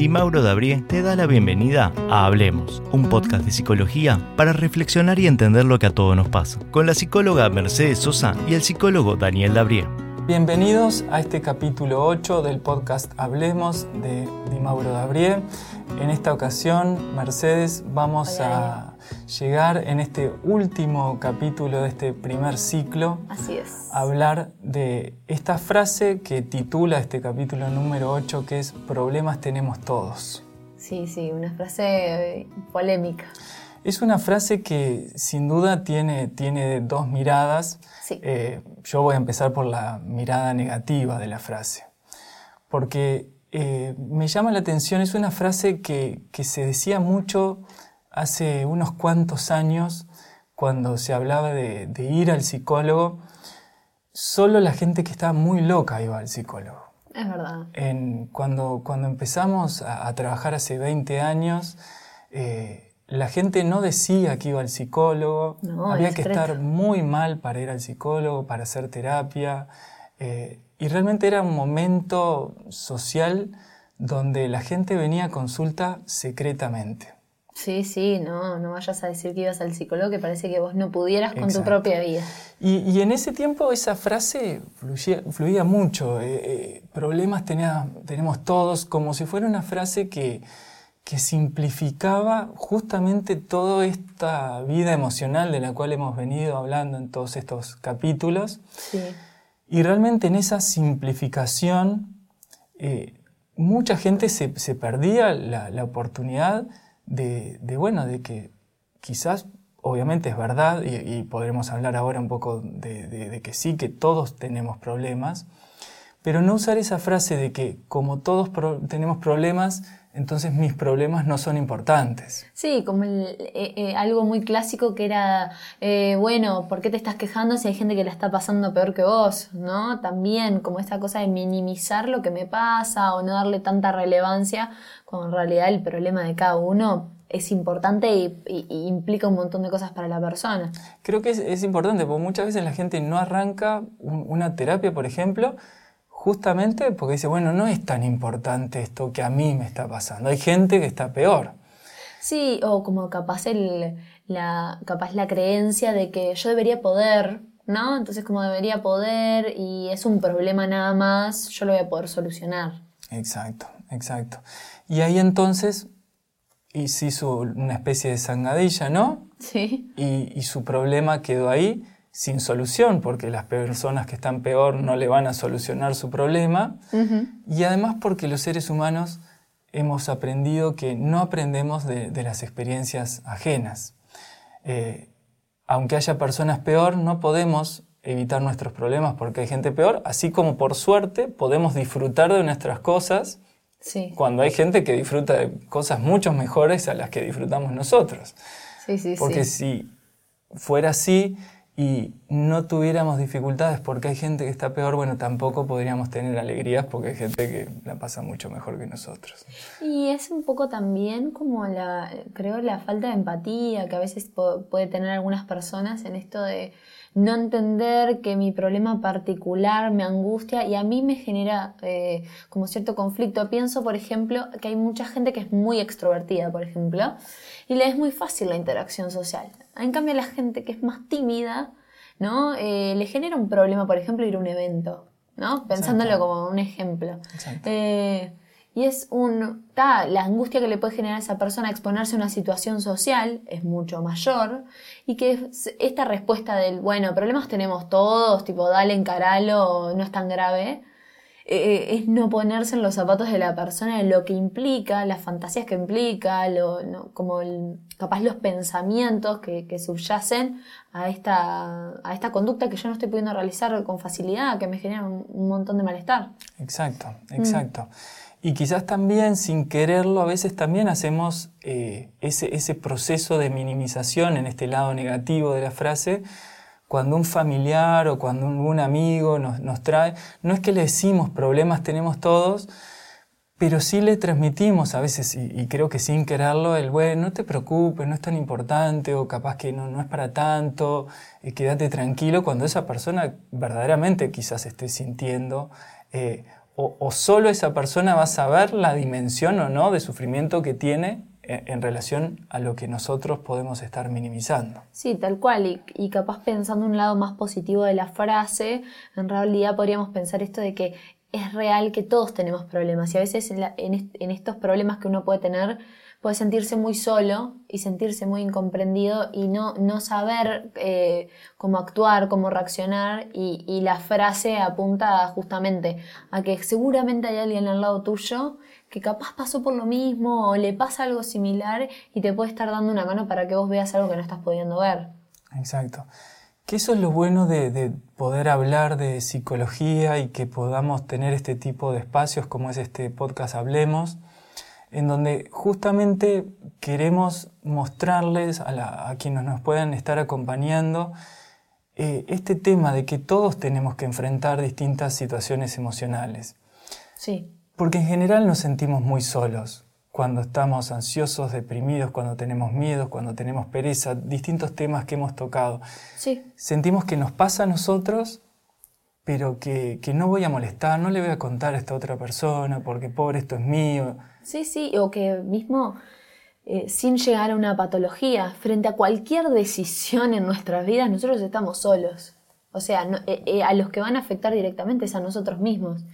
Di Mauro Dabrie te da la bienvenida a Hablemos, un podcast de psicología para reflexionar y entender lo que a todos nos pasa, con la psicóloga Mercedes Sosa y el psicólogo Daniel Dabrie. Bienvenidos a este capítulo 8 del podcast Hablemos de Di Mauro Dabrie. En esta ocasión, Mercedes, vamos a llegar en este último capítulo de este primer ciclo Así es. a hablar de esta frase que titula este capítulo número 8, que es Problemas tenemos todos. Sí, sí, una frase eh, polémica. Es una frase que sin duda tiene, tiene dos miradas. Sí. Eh, yo voy a empezar por la mirada negativa de la frase, porque eh, me llama la atención, es una frase que, que se decía mucho hace unos cuantos años cuando se hablaba de, de ir al psicólogo. Solo la gente que estaba muy loca iba al psicólogo. Es verdad. En- cuando, cuando empezamos a, a trabajar hace 20 años, eh, la gente no decía que iba al psicólogo, No, había que estar muy mal para ir al psicólogo, para hacer terapia, eh, y realmente era un momento social donde la gente venía a consulta secretamente. Sí, sí, no, no vayas a decir que ibas al psicólogo que parece que vos no pudieras con tu propia vida. Y, y en ese tiempo esa frase fluía, fluía mucho. eh, eh, problemas tenía- tenemos todos, como si fuera una frase que, que simplificaba justamente toda esta vida emocional de la cual hemos venido hablando en todos estos capítulos. Sí. Y realmente en esa simplificación eh, mucha gente se, perdía la, oportunidad de, de, bueno, de que quizás, obviamente es verdad, y, podremos hablar ahora un poco de, que sí, que todos tenemos problemas, pero no usar esa frase de que como todos tenemos problemas, entonces mis problemas no son importantes. Sí, como el- eh, eh, algo muy clásico que era, eh, bueno, ¿por qué te estás quejando si hay gente que la está pasando peor que vos? ¿No? También como esta cosa de minimizar lo que me pasa o no darle tanta relevancia, cuando en realidad el problema de cada uno es importante y, y- y implica un montón de cosas para la persona. Creo que es, es importante, porque muchas veces la gente no arranca un- una terapia, por ejemplo, justamente porque dice, bueno, no es tan importante esto que a mí me está pasando. Hay gente que está peor. Sí, o como capaz el, la, capaz la creencia de que yo debería poder, ¿no? Entonces como debería poder y es un problema nada más, yo lo voy a poder solucionar. Exacto, exacto. Y ahí entonces y se hizo una especie de zangadilla, ¿no? Sí, Y, y su problema quedó ahí sin solución, porque las personas que están peor no le van a solucionar su problema. Y además porque los seres humanos hemos aprendido que no aprendemos de, de las experiencias ajenas. Eh, aunque haya personas peor, no podemos evitar nuestros problemas porque hay gente peor, así como por suerte podemos disfrutar de nuestras cosas sí, cuando hay gente que disfruta de cosas mucho mejores a las que disfrutamos nosotros. sí, sí. Porque si fuera así y no tuviéramos dificultades porque hay gente que está peor, bueno, tampoco podríamos tener alegrías porque hay gente que la pasa mucho mejor que nosotros. Y es un poco también como la, creo, la falta de empatía que a veces puede tener algunas personas en esto de no entender que mi problema particular me angustia y a mí me genera eh, como cierto conflicto. Pienso, por ejemplo, que hay mucha gente que es muy extrovertida, por ejemplo, y le es muy fácil la interacción social. En cambio, la gente que es más tímida, ¿no? Eh, le genera un problema, por ejemplo, ir a un evento, ¿no? Pensándolo Exacto. como un ejemplo. Exacto. Eh, y es un. ta, la angustia que le puede generar a esa persona a exponerse a una situación social es mucho mayor. Y que es- esta respuesta del, bueno, problemas tenemos todos, tipo, dale, encaralo, no es tan grave. eh, es no ponerse en los zapatos de la persona, lo que implica, las fantasías que implica, lo, no, como el- capaz los pensamientos que, que subyacen a esta, a esta conducta que yo no estoy pudiendo realizar con facilidad, que me genera un, un montón de malestar. Exacto, exacto. Y quizás también sin quererlo, a veces también hacemos eh, ese, ese proceso de minimización en este lado negativo de la frase, cuando un familiar o cuando un, amigo nos, nos trae, no es que le decimos problemas tenemos todos, pero sí le transmitimos a veces, y, y creo que sin quererlo, el, bueno, no te preocupes, no es tan importante, o capaz que no, no es para tanto, eh, quédate tranquilo, cuando esa persona verdaderamente quizás esté sintiendo eh, o, solo esa persona va a saber la dimensión o no de sufrimiento que tiene en relación a lo que nosotros podemos estar minimizando. Sí, tal cual. Y, capaz pensando un lado más positivo de la frase, en realidad podríamos pensar esto de que es real que todos tenemos problemas y a veces en estos problemas que uno puede tener puede sentirse muy solo y sentirse muy incomprendido y no, no saber eh, cómo actuar, cómo reaccionar y, y, la frase apunta justamente a que seguramente hay alguien al lado tuyo que capaz pasó por lo mismo o le pasa algo similar y te puede estar dando una mano para que vos veas algo que no estás pudiendo ver. Exacto. Que eso es lo bueno de, de poder hablar de psicología y que podamos tener este tipo de espacios como es este podcast Hablemos en donde justamente queremos mostrarles a, quienes nos puedan estar acompañando eh, este tema de que todos tenemos que enfrentar distintas situaciones emocionales. Sí. Porque en general nos sentimos muy solos cuando estamos ansiosos, deprimidos, cuando tenemos miedo, cuando tenemos pereza, distintos temas que hemos tocado. Sí. Sentimos que nos pasa a nosotros, pero que, que no voy a molestar, no le voy a contar a esta otra persona, porque pobre esto es mío. Sí, sí, o que mismo eh, sin llegar a una patología, frente a cualquier decisión en nuestras vidas, nosotros estamos solos. O sea, eh, eh, a los que van a afectar directamente es a nosotros mismos.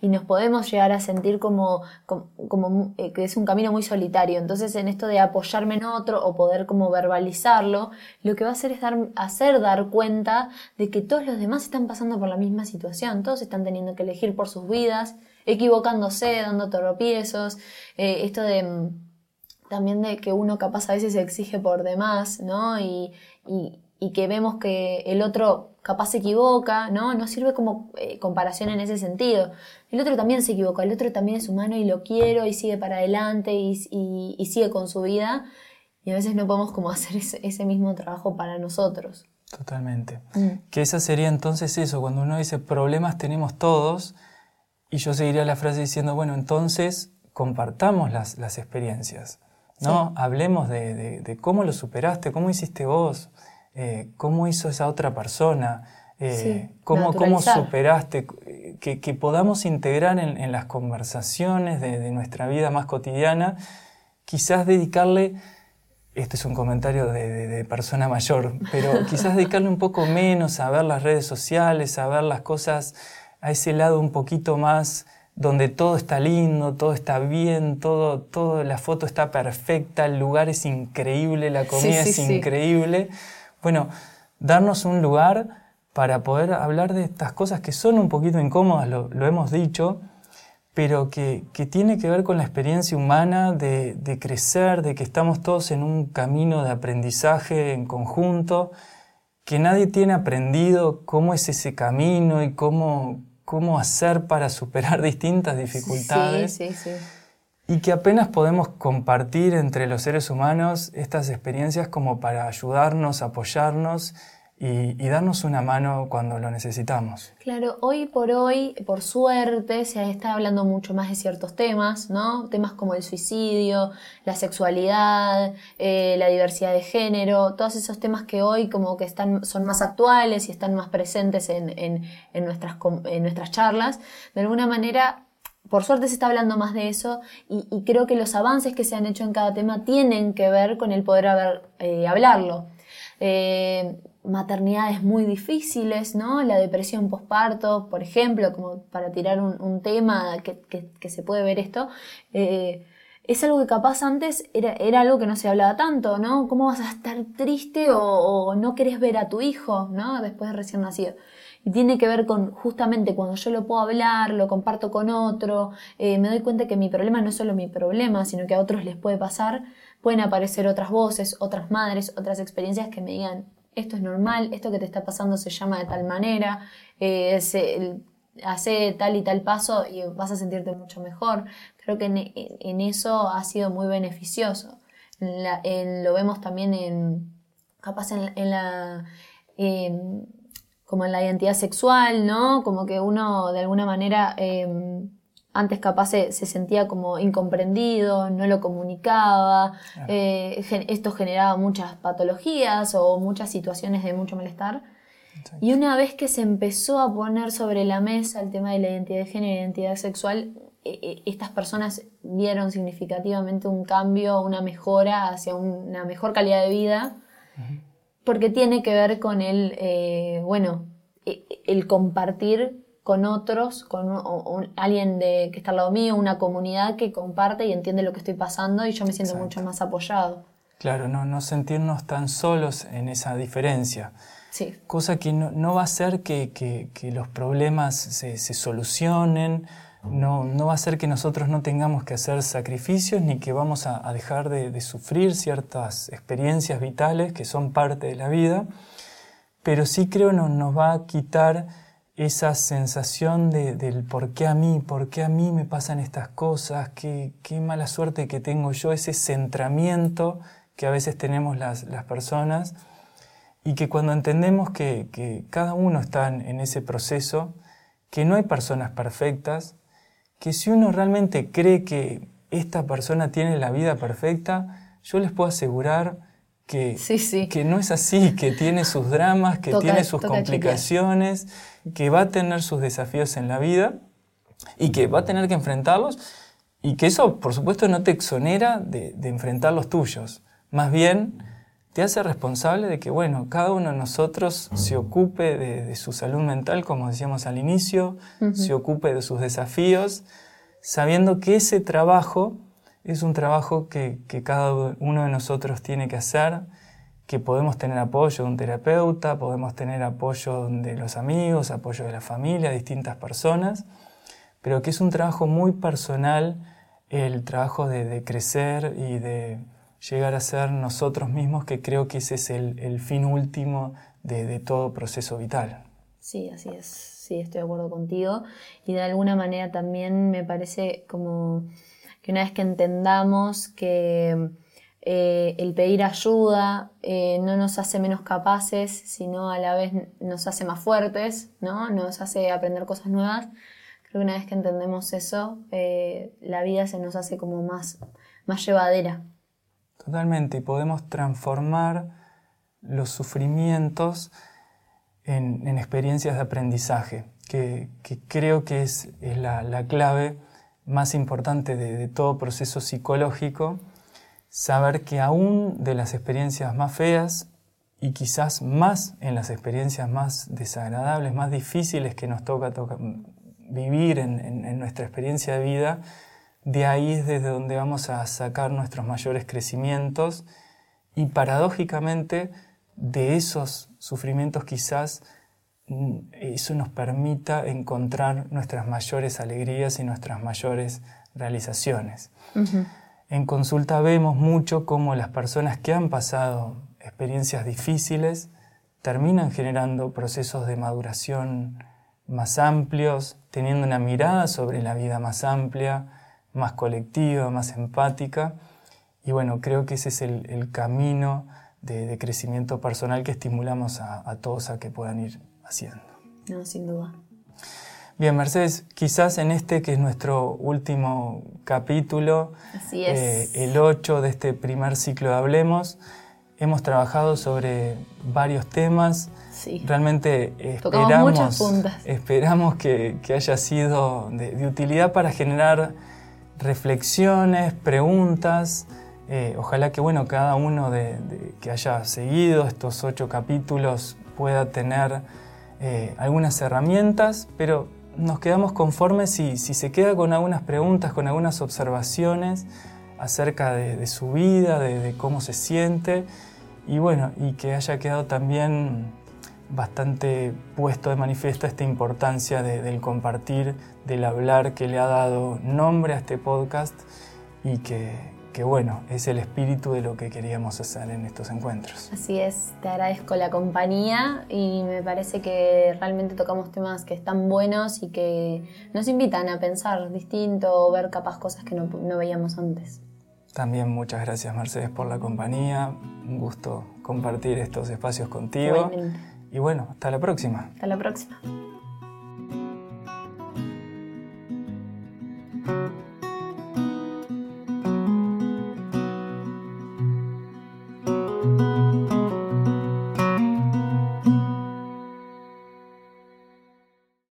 Y nos podemos llegar a sentir como, como, que es un camino muy solitario. Entonces, en esto de apoyarme en otro o poder como verbalizarlo, lo que va a hacer es hacer dar cuenta de que todos los demás están pasando por la misma situación. Todos están teniendo que elegir por sus vidas equivocándose, dando tropiezos, eh, esto de mm, también de que uno capaz a veces se exige por demás, ¿no? Y, que vemos que el otro capaz se equivoca, ¿no? No sirve como eh, comparación en ese sentido. El otro también se equivoca, el otro también es humano y lo quiero y sigue para adelante y, sigue con su vida. Y a veces no podemos como hacer ese, mismo trabajo para nosotros. Totalmente. Mm. Que esa sería entonces eso, cuando uno dice problemas tenemos todos, y yo seguiría la frase diciendo, bueno, entonces compartamos las, las experiencias, ¿no? Hablemos de, de, cómo lo superaste, cómo hiciste vos, eh, cómo hizo esa otra persona, eh, cómo, cómo, superaste, que, que, podamos integrar en, en las conversaciones de, de, nuestra vida más cotidiana, quizás dedicarle, este es un comentario de, de persona mayor, pero quizás dedicarle un poco menos a ver las redes sociales, a ver las cosas a ese lado un poquito más donde todo está lindo, todo está bien, todo, todo, la foto está perfecta, el lugar es increíble, la comida es increíble. Bueno, darnos un lugar para poder hablar de estas cosas que son un poquito incómodas, lo, hemos dicho, pero que, que, tiene que ver con la experiencia humana de, de, crecer, de que estamos todos en un camino de aprendizaje en conjunto, que nadie tiene aprendido cómo es ese camino y cómo, cómo hacer para superar distintas dificultades. Sí, sí, sí. Y que apenas podemos compartir entre los seres humanos estas experiencias como para ayudarnos, apoyarnos y, darnos una mano cuando lo necesitamos. Claro, hoy por hoy, por suerte, se está hablando mucho más de ciertos temas, ¿no? Temas como el suicidio, la sexualidad, eh, la diversidad de género, todos esos temas que hoy como que están, son más actuales y están más presentes en, en, nuestras, en nuestras charlas. De alguna manera por suerte se está hablando más de eso y, creo que los avances que se han hecho en cada tema tienen que ver con el poder haber, eh, hablarlo. Eh, maternidades muy difíciles, ¿no? La depresión postparto, por ejemplo, como para tirar un, tema que, se puede ver esto, eh, es algo que capaz antes era, era, algo que no se hablaba tanto, ¿no? ¿Cómo vas a estar triste o, no querés ver a tu hijo, ¿no? Después de recién nacido. Y tiene que ver con justamente cuando yo lo puedo hablar, lo comparto con otro, eh, me doy cuenta que mi problema no es solo mi problema, sino que a otros les puede pasar, pueden aparecer otras voces, otras madres, otras experiencias que me digan, esto es normal, esto que te está pasando se llama de tal manera, eh, hace tal y tal paso y vas a sentirte mucho mejor. Creo que en, eso ha sido muy beneficioso. lo vemos también en, capaz en, la, como en la identidad sexual, ¿no? Como que uno de alguna manera em, antes capaz se, sentía como incomprendido, no lo comunicaba, eh, esto generaba muchas patologías o muchas situaciones de mucho malestar. Y una vez que se empezó a poner sobre la mesa el tema de la identidad de género y identidad sexual, e, e, estas personas vieron significativamente un cambio, una mejora hacia una mejor calidad de vida, porque tiene que ver con el, eh, bueno, e, el compartir con otros, con alguien de, que está al lado mío, una comunidad que comparte y entiende lo que estoy pasando y yo me siento mucho más apoyado. Claro, no, no sentirnos tan solos en esa diferencia. Sí. Cosa que no, va a hacer que, los problemas se, solucionen, no, no, va a hacer que nosotros no tengamos que hacer sacrificios ni que vamos a, dejar de, sufrir ciertas experiencias vitales que son parte de la vida, pero sí creo no, nos va a quitar esa sensación de, del por qué a mí, por qué a mí me pasan estas cosas, qué, qué mala suerte que tengo yo, ese centramiento que a veces tenemos las, las personas y que cuando entendemos que, que, cada uno está en ese proceso, que no hay personas perfectas, que si uno realmente cree que esta persona tiene la vida perfecta, yo les puedo asegurar que, que no es así, que tiene sus dramas, que tiene sus complicaciones, que va a tener sus desafíos en la vida y que va a tener que enfrentarlos y que eso, por supuesto, no te exonera de, enfrentar los tuyos. Más bien, te hace responsable de que, bueno, cada uno de nosotros se ocupe de, su salud mental, como decíamos al inicio, se ocupe de sus desafíos, sabiendo que ese trabajo es un trabajo que, cada uno de nosotros tiene que hacer, que podemos tener apoyo de un terapeuta, podemos tener apoyo de los amigos, apoyo de la familia, distintas personas, pero que es un trabajo muy personal el trabajo de, crecer y de llegar a ser nosotros mismos, que creo que ese es el, fin último de, de todo proceso vital. Sí, así es, sí, estoy de acuerdo contigo. Y de alguna manera también me parece como que una vez que entendamos que eh, el pedir ayuda eh, no nos hace menos capaces, sino a la vez nos hace más fuertes, ¿no? nos hace aprender cosas nuevas. Creo que una vez que entendemos eso, eh, la vida se nos hace como más, más llevadera. Totalmente, y podemos transformar los sufrimientos en, experiencias de aprendizaje, que, creo que es, la, la clave más importante de, todo proceso psicológico, saber que aún de las experiencias más feas y quizás más en las experiencias más desagradables, más difíciles que nos toca, vivir en, nuestra experiencia de vida, de ahí es desde donde vamos a sacar nuestros mayores crecimientos y paradójicamente de esos sufrimientos quizás eso nos permita encontrar nuestras mayores alegrías y nuestras mayores realizaciones. En consulta vemos mucho cómo las personas que han pasado experiencias difíciles terminan generando procesos de maduración más amplios, teniendo una mirada sobre la vida más amplia, más colectiva, más empática. Y bueno, creo que ese es el, camino de, crecimiento personal que estimulamos a, a todos a que puedan ir haciendo. No, sin duda. Bien, Mercedes, quizás en este que es nuestro último capítulo, Así es. Eh, el 8 de este primer ciclo de Hablemos, hemos trabajado sobre varios temas. Sí. Realmente esperamos, esperamos que, haya sido de, utilidad para generar reflexiones, preguntas. Eh, ojalá que bueno, cada uno de, que haya seguido estos ocho capítulos pueda tener eh, algunas herramientas, pero nos quedamos conformes si, si, se queda con algunas preguntas, con algunas observaciones acerca de, su vida, de, cómo se siente y bueno, y que haya quedado también bastante puesto de manifiesto esta importancia del compartir, del hablar que le ha dado nombre a este podcast y que, que bueno, es el espíritu de lo que queríamos hacer en estos encuentros. Así es, te agradezco la compañía y me parece que realmente tocamos temas que están buenos y que nos invitan a pensar distinto o ver capaz cosas que no, veíamos antes. También muchas gracias Mercedes por la compañía, un gusto compartir estos espacios contigo. Y bueno, hasta la próxima. Hasta la próxima.